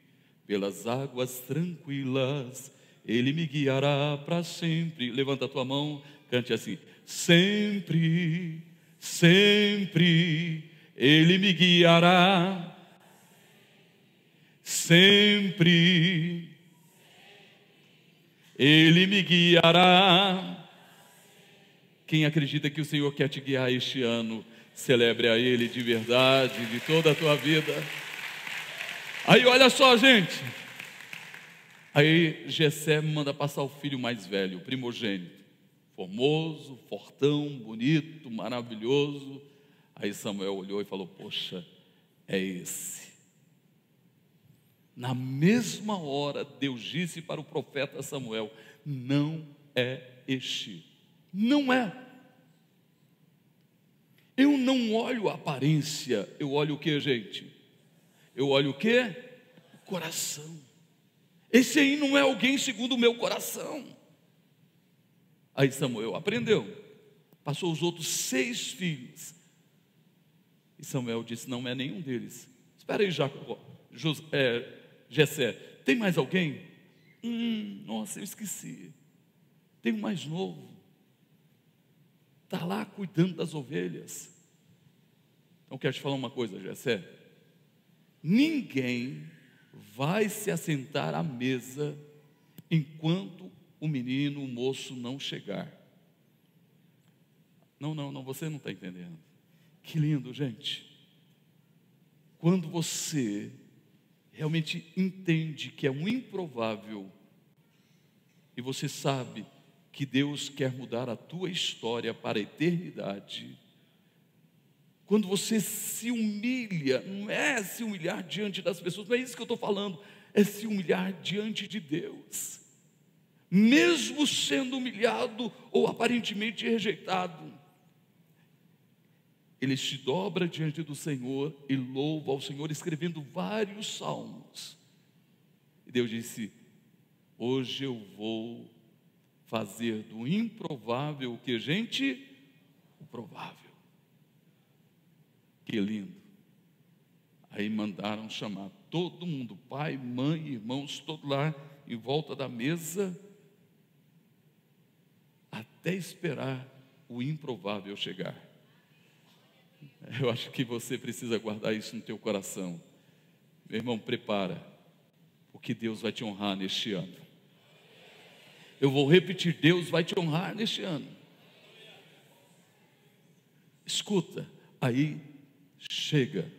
pelas águas tranquilas, Ele me guiará para sempre. Levanta a tua mão, cante assim: sempre, sempre, Ele me guiará. Sempre, Ele me guiará. Quem acredita que o Senhor quer te guiar este ano, celebre a Ele de verdade, de toda a tua vida. Aí olha só, gente. Aí Jessé manda passar o filho mais velho, o primogênito. Formoso, fortão, bonito, maravilhoso. Aí Samuel olhou e falou: Poxa, é esse. Na mesma hora, Deus disse para o profeta Samuel: Não é este. Não é. Eu não olho a aparência, eu olho o que, gente? Eu olho o que? O coração. Esse aí não é alguém segundo o meu coração. Aí Samuel aprendeu. Passou os outros seis filhos. E Samuel disse: Não é nenhum deles. Espera aí, Jacó, José, é, Jessé. Tem mais alguém? Hum, nossa, eu esqueci. Tem um mais novo. Está lá cuidando das ovelhas. Então quero te falar uma coisa, Jessé ninguém vai se assentar à mesa enquanto o menino, o moço não chegar. Não, não, não, você não está entendendo. Que lindo, gente. Quando você realmente entende que é um improvável e você sabe que Deus quer mudar a tua história para a eternidade, quando você se humilha, não é se humilhar diante das pessoas, não é isso que eu estou falando, é se humilhar diante de Deus. Mesmo sendo humilhado ou aparentemente rejeitado, ele se dobra diante do Senhor e louva ao Senhor, escrevendo vários salmos. E Deus disse: Hoje eu vou fazer do improvável o que, gente? O provável. Que lindo. Aí mandaram chamar todo mundo, pai, mãe, irmãos, todo lá em volta da mesa, até esperar o improvável chegar. Eu acho que você precisa guardar isso no teu coração. Meu irmão, prepara, porque Deus vai te honrar neste ano. Eu vou repetir: Deus vai te honrar neste ano. Escuta, aí chega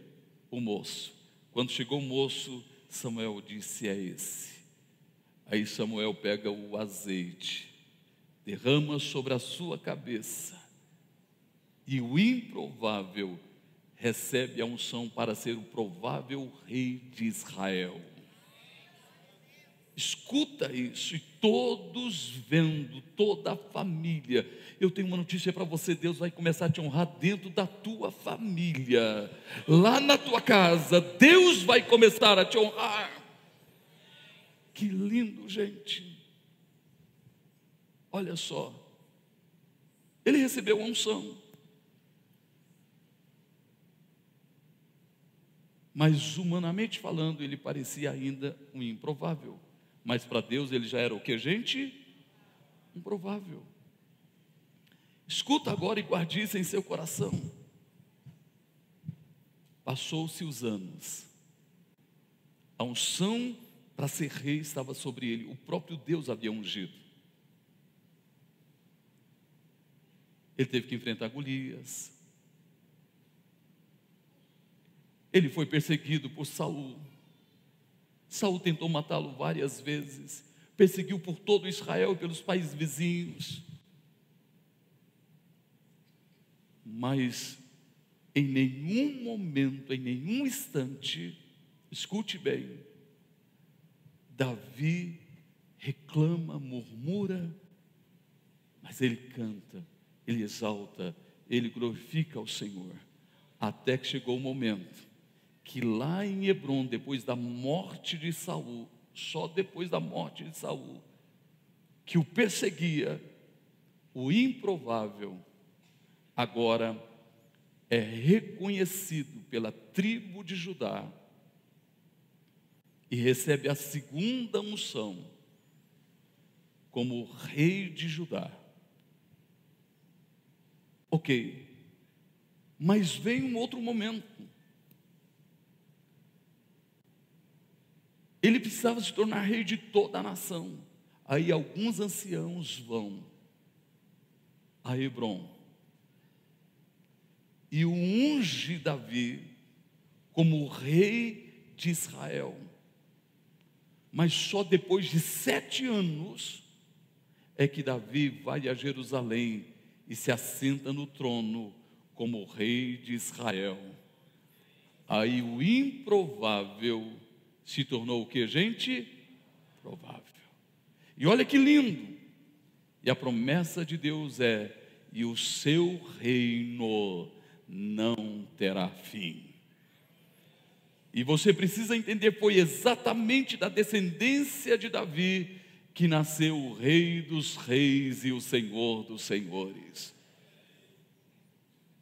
o moço. Quando chegou o moço, Samuel disse: É esse. Aí Samuel pega o azeite, derrama sobre a sua cabeça, e o improvável recebe a unção para ser o provável rei de Israel. Escuta isso, e todos vendo, toda a família. Eu tenho uma notícia para você: Deus vai começar a te honrar dentro da tua família, lá na tua casa. Deus vai começar a te honrar. Que lindo, gente. Olha só, ele recebeu a unção, mas humanamente falando, ele parecia ainda um improvável. Mas para Deus ele já era o que, gente? Improvável. Escuta agora e guarde isso em seu coração. Passou-se os anos. A unção para ser rei estava sobre ele, o próprio Deus havia ungido. Ele teve que enfrentar Golias. Ele foi perseguido por Saul. Saul tentou matá-lo várias vezes, perseguiu por todo Israel e pelos países vizinhos. Mas em nenhum momento, em nenhum instante, escute bem, Davi reclama, murmura, mas ele canta, ele exalta, ele glorifica ao Senhor, até que chegou o momento que lá em Hebron, depois da morte de Saul, só depois da morte de Saul, que o perseguia, o improvável, agora é reconhecido pela tribo de Judá e recebe a segunda unção como rei de Judá. Ok, mas vem um outro momento. Ele precisava se tornar rei de toda a nação. Aí alguns anciãos vão a Hebron e o unge Davi como rei de Israel mas só depois de sete anos é que Davi vai a Jerusalém e se assenta no trono como rei de Israel. Aí o improvável se tornou o que, gente? Provável. E olha que lindo. E a promessa de Deus é: e o seu reino não terá fim. E você precisa entender, foi exatamente da descendência de Davi que nasceu o Rei dos Reis e o Senhor dos Senhores.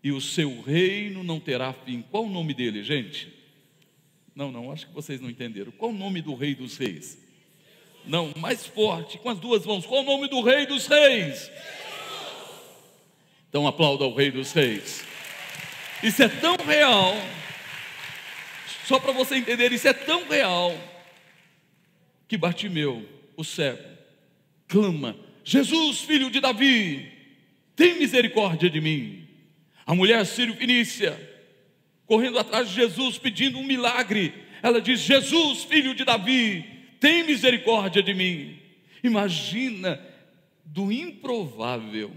E o seu reino não terá fim. Qual o nome dele, gente? Não, não, acho que vocês não entenderam. Qual o nome do Rei dos Reis? Não, mais forte, com as duas mãos. Qual o nome do Rei dos Reis? Então aplauda o Rei dos Reis. Isso é tão real só para você entender, isso é tão real que Bartimeu, o cego, clama: Jesus, filho de Davi, tem misericórdia de mim. A mulher sírio-fenícia, correndo atrás de Jesus, pedindo um milagre, ela diz: Jesus, filho de Davi, tem misericórdia de mim. Imagina, do improvável,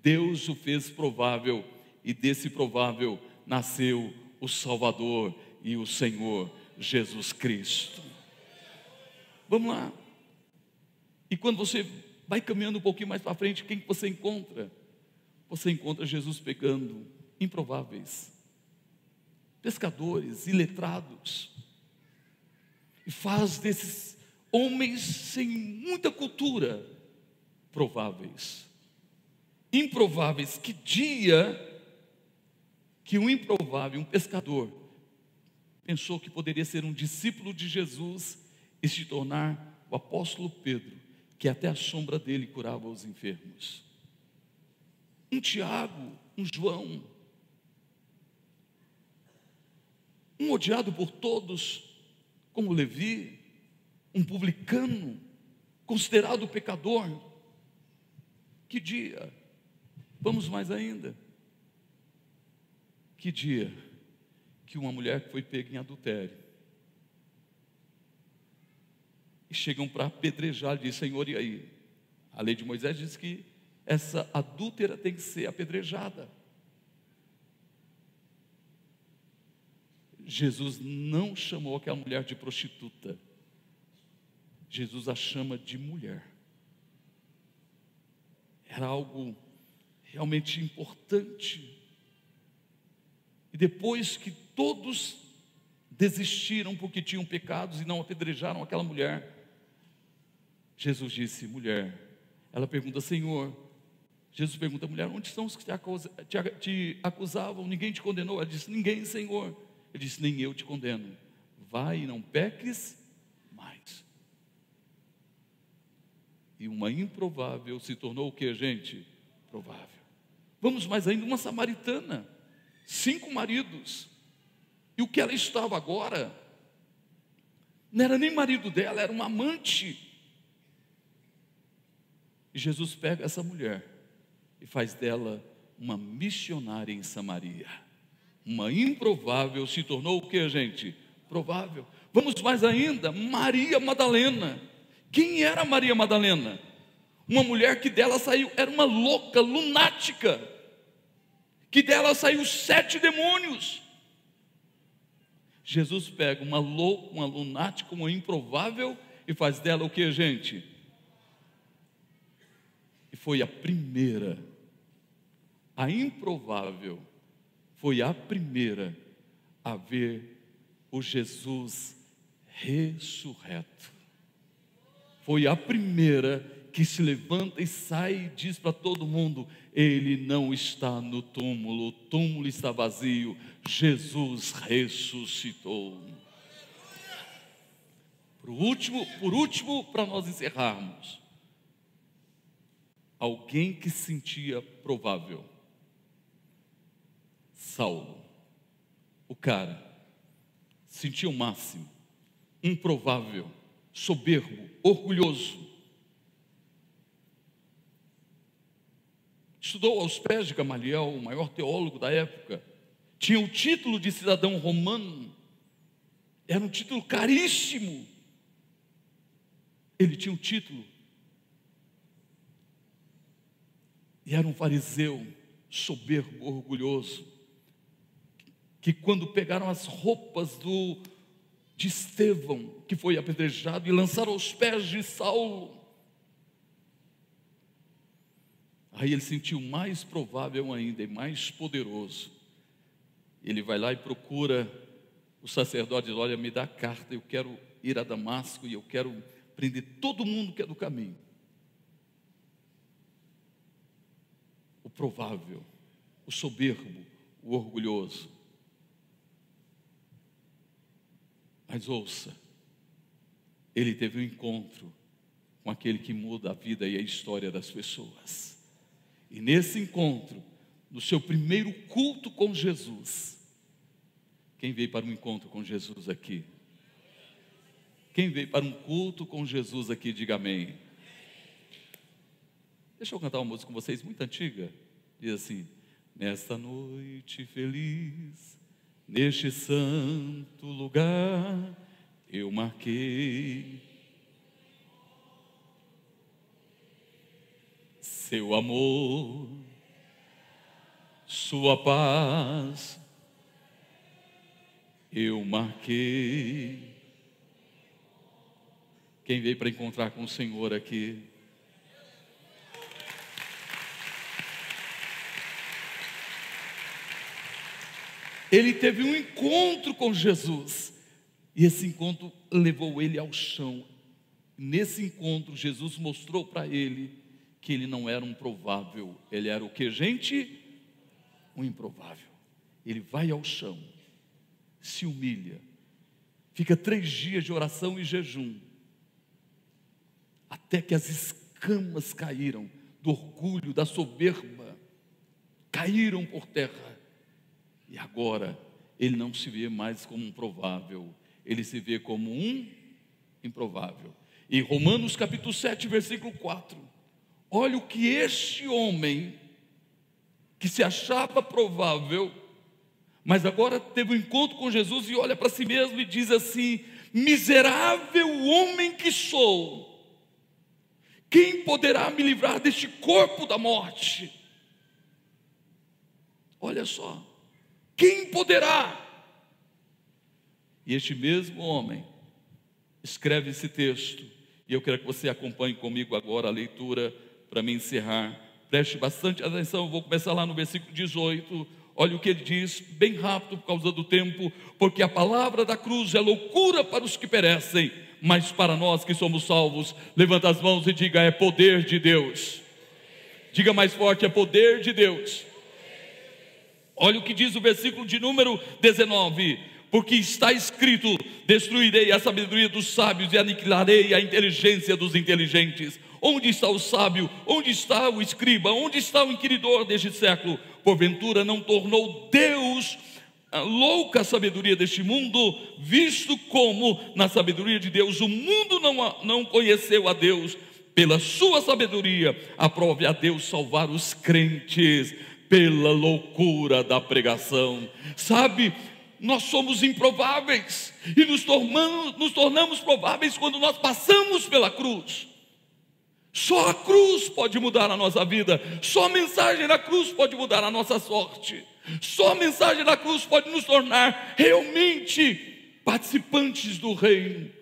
Deus o fez provável, e desse provável nasceu o Salvador e o Senhor Jesus Cristo. Vamos lá. E quando você vai caminhando um pouquinho mais para frente, quem que você encontra? Você encontra Jesus pegando improváveis, pescadores, iletrados, e faz desses homens sem muita cultura prováveis. Improváveis, que dia que um improvável, um pescador, pensou que poderia ser um discípulo de Jesus e se tornar o apóstolo Pedro, que até a sombra dele curava os enfermos. Um Tiago, um João, um odiado por todos, como Levi, um publicano, considerado pecador. Que dia? Vamos mais ainda. Que dia? que uma mulher que foi pega em adultério. E chegam para apedrejar, diz, Senhor, e aí? A lei de Moisés diz que essa adúltera tem que ser apedrejada. Jesus não chamou aquela mulher de prostituta. Jesus a chama de mulher. Era algo realmente importante. E depois que todos desistiram porque tinham pecados e não apedrejaram aquela mulher, Jesus disse: mulher, ela pergunta, Senhor, Jesus pergunta, mulher, onde estão os que te acusavam? Ninguém te condenou? Ela disse, ninguém, Senhor. Ele disse, nem eu te condeno. Vai e não peques mais. E uma improvável se tornou o que, gente? Provável. Vamos mais ainda, uma samaritana cinco maridos. E o que ela estava agora Não era nem marido dela, era uma amante. E Jesus pega essa mulher e faz dela uma missionária em Samaria. Uma improvável se tornou o que, gente? Provável. Vamos mais ainda, Maria Madalena. Quem era Maria Madalena? Uma mulher que dela saiu, era uma louca, lunática, que dela saiu sete demônios. Jesus pega uma louca, uma lunática, uma improvável e faz dela o que, gente? E foi a primeira, a improvável, foi a primeira a ver o Jesus ressurreto. Foi a primeira que se levanta e sai e diz para todo mundo: Ele não está no túmulo, o túmulo está vazio, Jesus ressuscitou. Por último, por último, para nós encerrarmos, alguém que sentia provável, Saulo, o cara, sentia o máximo, improvável, soberbo, orgulhoso, estudou aos pés de Gamaliel, o maior teólogo da época, tinha o título de cidadão romano, era um título caríssimo. Ele tinha o um título, e era um fariseu soberbo, orgulhoso, que quando pegaram as roupas do de Estevão, que foi apedrejado, e lançaram aos pés de Saulo, Aí ele sentiu mais provável ainda e mais poderoso. Ele vai lá e procura o sacerdote, diz, olha, me dá a carta, eu quero ir a Damasco e eu quero prender todo mundo que é do caminho. O provável, o soberbo, o orgulhoso. Mas ouça, ele teve um encontro com aquele que muda a vida e a história das pessoas. E nesse encontro, no seu primeiro culto com Jesus, quem veio para um encontro com Jesus aqui? Quem veio para um culto com Jesus aqui, diga amém. Deixa eu cantar uma música com vocês muito antiga. Diz assim: Nesta noite feliz, neste santo lugar, eu marquei seu amor, sua paz, eu marquei. Quem veio para encontrar com o Senhor aqui? Ele teve um encontro com Jesus, e esse encontro levou ele ao chão. Nesse encontro, Jesus mostrou para ele que ele não era um provável, ele era o que, gente? Um improvável. Ele vai ao chão, se humilha, fica três dias de oração e jejum, até que as escamas caíram do orgulho, da soberba, caíram por terra, e agora ele não se vê mais como um provável, ele se vê como um improvável. E Romanos capítulo 7, versículo 4 Olha o que este homem, que se achava provável, mas agora teve um encontro com Jesus e olha para si mesmo e diz assim: Miserável homem que sou, quem poderá me livrar deste corpo da morte? Olha só, quem poderá? E este mesmo homem escreve esse texto, e eu quero que você acompanhe comigo agora a leitura para me encerrar. Preste bastante atenção, vou começar lá no versículo 18. Olha o que ele diz, bem rápido por causa do tempo, porque a palavra da cruz é loucura para os que perecem, mas para nós que somos salvos, levanta as mãos e diga: é poder de Deus. Diga mais forte: é poder de Deus. Olha o que diz o versículo de número 19: porque está escrito: destruirei a sabedoria dos sábios e aniquilarei a inteligência dos inteligentes. Onde está o sábio? Onde está o escriba? Onde está o inquiridor deste século? Porventura não tornou Deus a louca sabedoria deste mundo, visto como na sabedoria de Deus o mundo não, não conheceu a Deus, pela sua sabedoria, aprove a Deus salvar os crentes pela loucura da pregação. Sabe, nós somos improváveis e nos tornamos, nos tornamos prováveis quando nós passamos pela cruz. Só a cruz pode mudar a nossa vida, só a mensagem da cruz pode mudar a nossa sorte. Só a mensagem da cruz pode nos tornar realmente participantes do reino.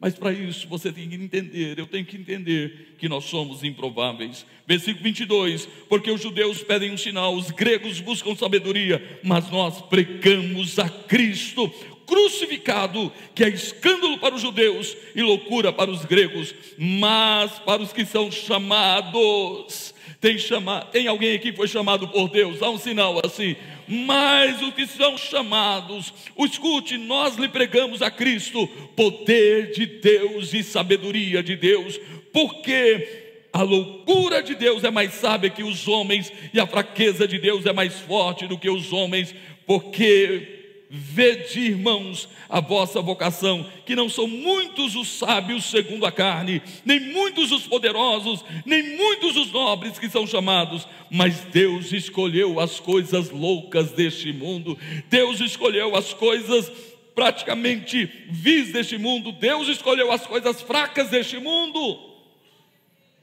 Mas para isso você tem que entender, eu tenho que entender que nós somos improváveis. Versículo 22: Porque os judeus pedem um sinal, os gregos buscam sabedoria, mas nós pregamos a Cristo crucificado, que é escândalo para os judeus e loucura para os gregos, mas para os que são chamados. Tem, chama, tem alguém aqui que foi chamado por Deus? Dá um sinal assim mas os que são chamados, escute, nós lhe pregamos a Cristo, poder de Deus e sabedoria de Deus, porque a loucura de Deus é mais sábia que os homens, e a fraqueza de Deus é mais forte do que os homens, porque Vede, irmãos, a vossa vocação, que não são muitos os sábios segundo a carne, nem muitos os poderosos, nem muitos os nobres que são chamados, mas Deus escolheu as coisas loucas deste mundo, Deus escolheu as coisas praticamente vis deste mundo, Deus escolheu as coisas fracas deste mundo.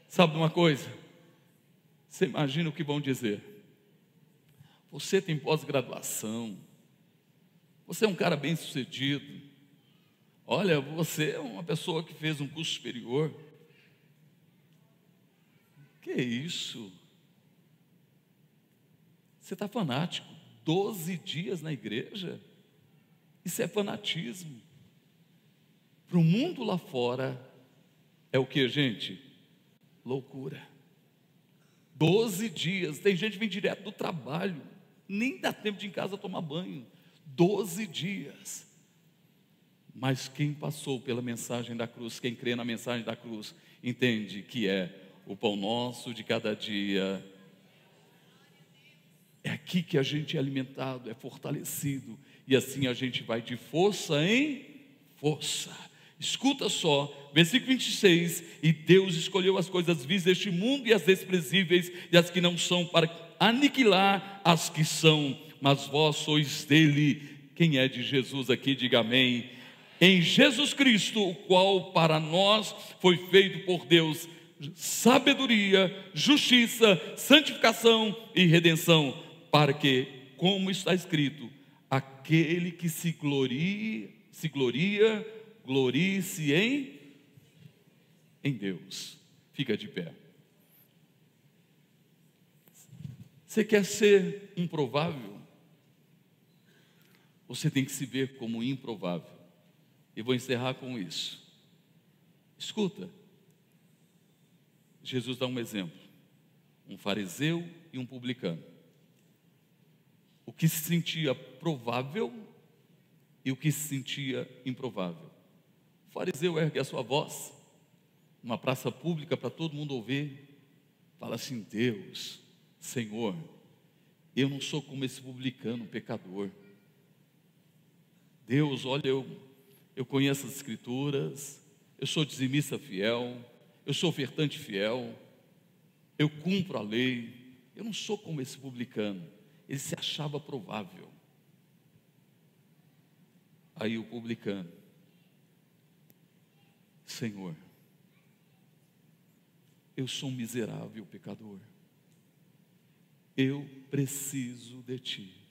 Sabe uma coisa? Você imagina o que vão dizer? Você tem pós-graduação, você é um cara bem sucedido. Olha, você é uma pessoa que fez um curso superior. Que isso? Você está fanático. Doze dias na igreja? Isso é fanatismo. Para o mundo lá fora, é o que, gente? Loucura. Doze dias. Tem gente que vem direto do trabalho. Nem dá tempo de ir em casa tomar banho doze dias. Mas quem passou pela mensagem da cruz, quem crê na mensagem da cruz, entende que é o pão nosso de cada dia. É aqui que a gente é alimentado, é fortalecido, e assim a gente vai de força em força. Escuta só, versículo 26: E Deus escolheu as coisas vis deste mundo e as desprezíveis e as que não são, para aniquilar as que são mas vós sois dele. Quem é de Jesus aqui, diga amém. Em Jesus Cristo, o qual para nós foi feito por Deus sabedoria, justiça, santificação e redenção, para que, como está escrito, aquele que se gloria, se gloria, glorie-se em em Deus. Fica de pé. Você quer ser improvável? Você tem que se ver como improvável. E vou encerrar com isso. Escuta, Jesus dá um exemplo: um fariseu e um publicano. O que se sentia provável e o que se sentia improvável. O fariseu ergue a sua voz, numa praça pública para todo mundo ouvir, fala assim: Deus, Senhor, eu não sou como esse publicano pecador. Deus, olha, eu, eu conheço as Escrituras, eu sou dizimista fiel, eu sou ofertante fiel, eu cumpro a lei, eu não sou como esse publicano, ele se achava provável. Aí o publicano, Senhor, eu sou um miserável pecador, eu preciso de Ti.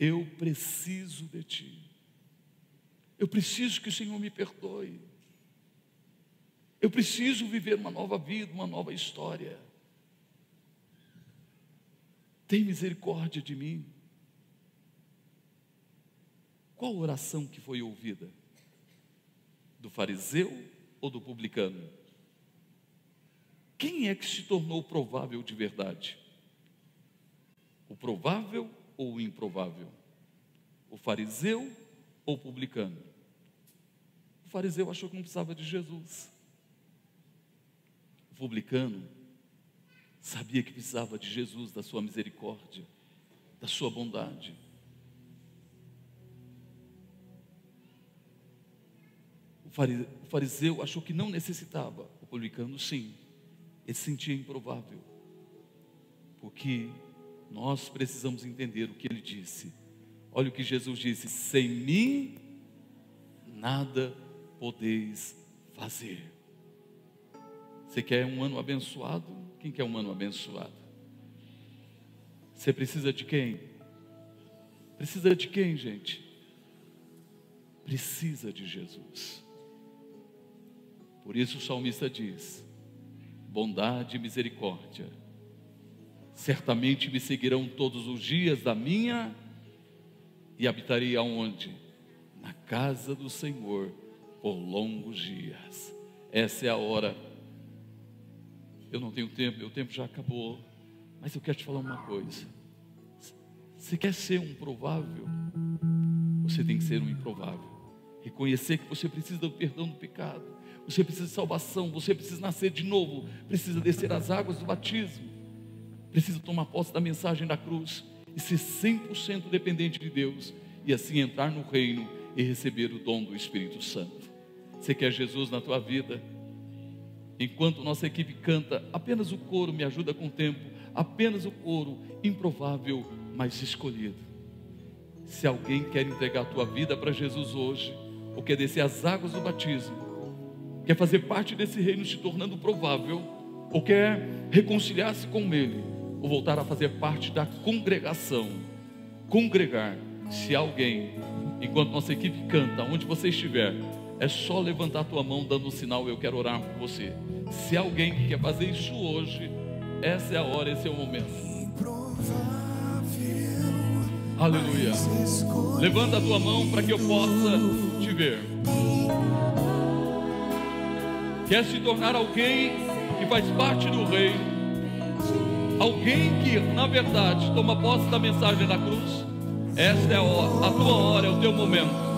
Eu preciso de Ti. Eu preciso que o Senhor me perdoe. Eu preciso viver uma nova vida, uma nova história. Tem misericórdia de mim. Qual oração que foi ouvida? Do fariseu ou do publicano? Quem é que se tornou provável de verdade? O provável ou o improvável? O fariseu ou o publicano? O fariseu achou que não precisava de Jesus. O publicano sabia que precisava de Jesus, da sua misericórdia, da sua bondade. O fariseu achou que não necessitava, o publicano sim. Ele sentia improvável, porque nós precisamos entender o que ele disse. Olha o que Jesus disse: sem mim nada podeis fazer. Você quer um ano abençoado? Quem quer um ano abençoado? Você precisa de quem? Precisa de quem, gente? Precisa de Jesus. Por isso o salmista diz: bondade e misericórdia certamente me seguirão todos os dias da minha e habitarei aonde? Na casa do Senhor por longos dias. Essa é a hora. Eu não tenho tempo, meu tempo já acabou. Mas eu quero te falar uma coisa. Se quer ser um provável, você tem que ser um improvável. Reconhecer que você precisa do perdão do pecado, você precisa de salvação, você precisa nascer de novo, precisa descer as águas do batismo, precisa tomar posse da mensagem da cruz e ser 100% dependente de Deus e assim entrar no reino e receber o dom do Espírito Santo. Você quer Jesus na tua vida? Enquanto nossa equipe canta, apenas o coro me ajuda com o tempo, apenas o coro, improvável, mas escolhido. Se alguém quer entregar a tua vida para Jesus hoje, ou quer descer as águas do batismo, quer fazer parte desse reino se tornando provável, ou quer reconciliar-se com Ele, ou voltar a fazer parte da congregação, congregar, se alguém, enquanto nossa equipe canta, onde você estiver, é só levantar a tua mão dando um sinal, eu quero orar por você. Se alguém que quer fazer isso hoje, essa é a hora, esse é o momento. Aleluia. Levanta a tua mão para que eu possa te ver. Quer se tornar alguém que faz parte do reino? Alguém que, na verdade, toma posse da mensagem da cruz? Esta é a, hora, a tua hora, é o teu momento.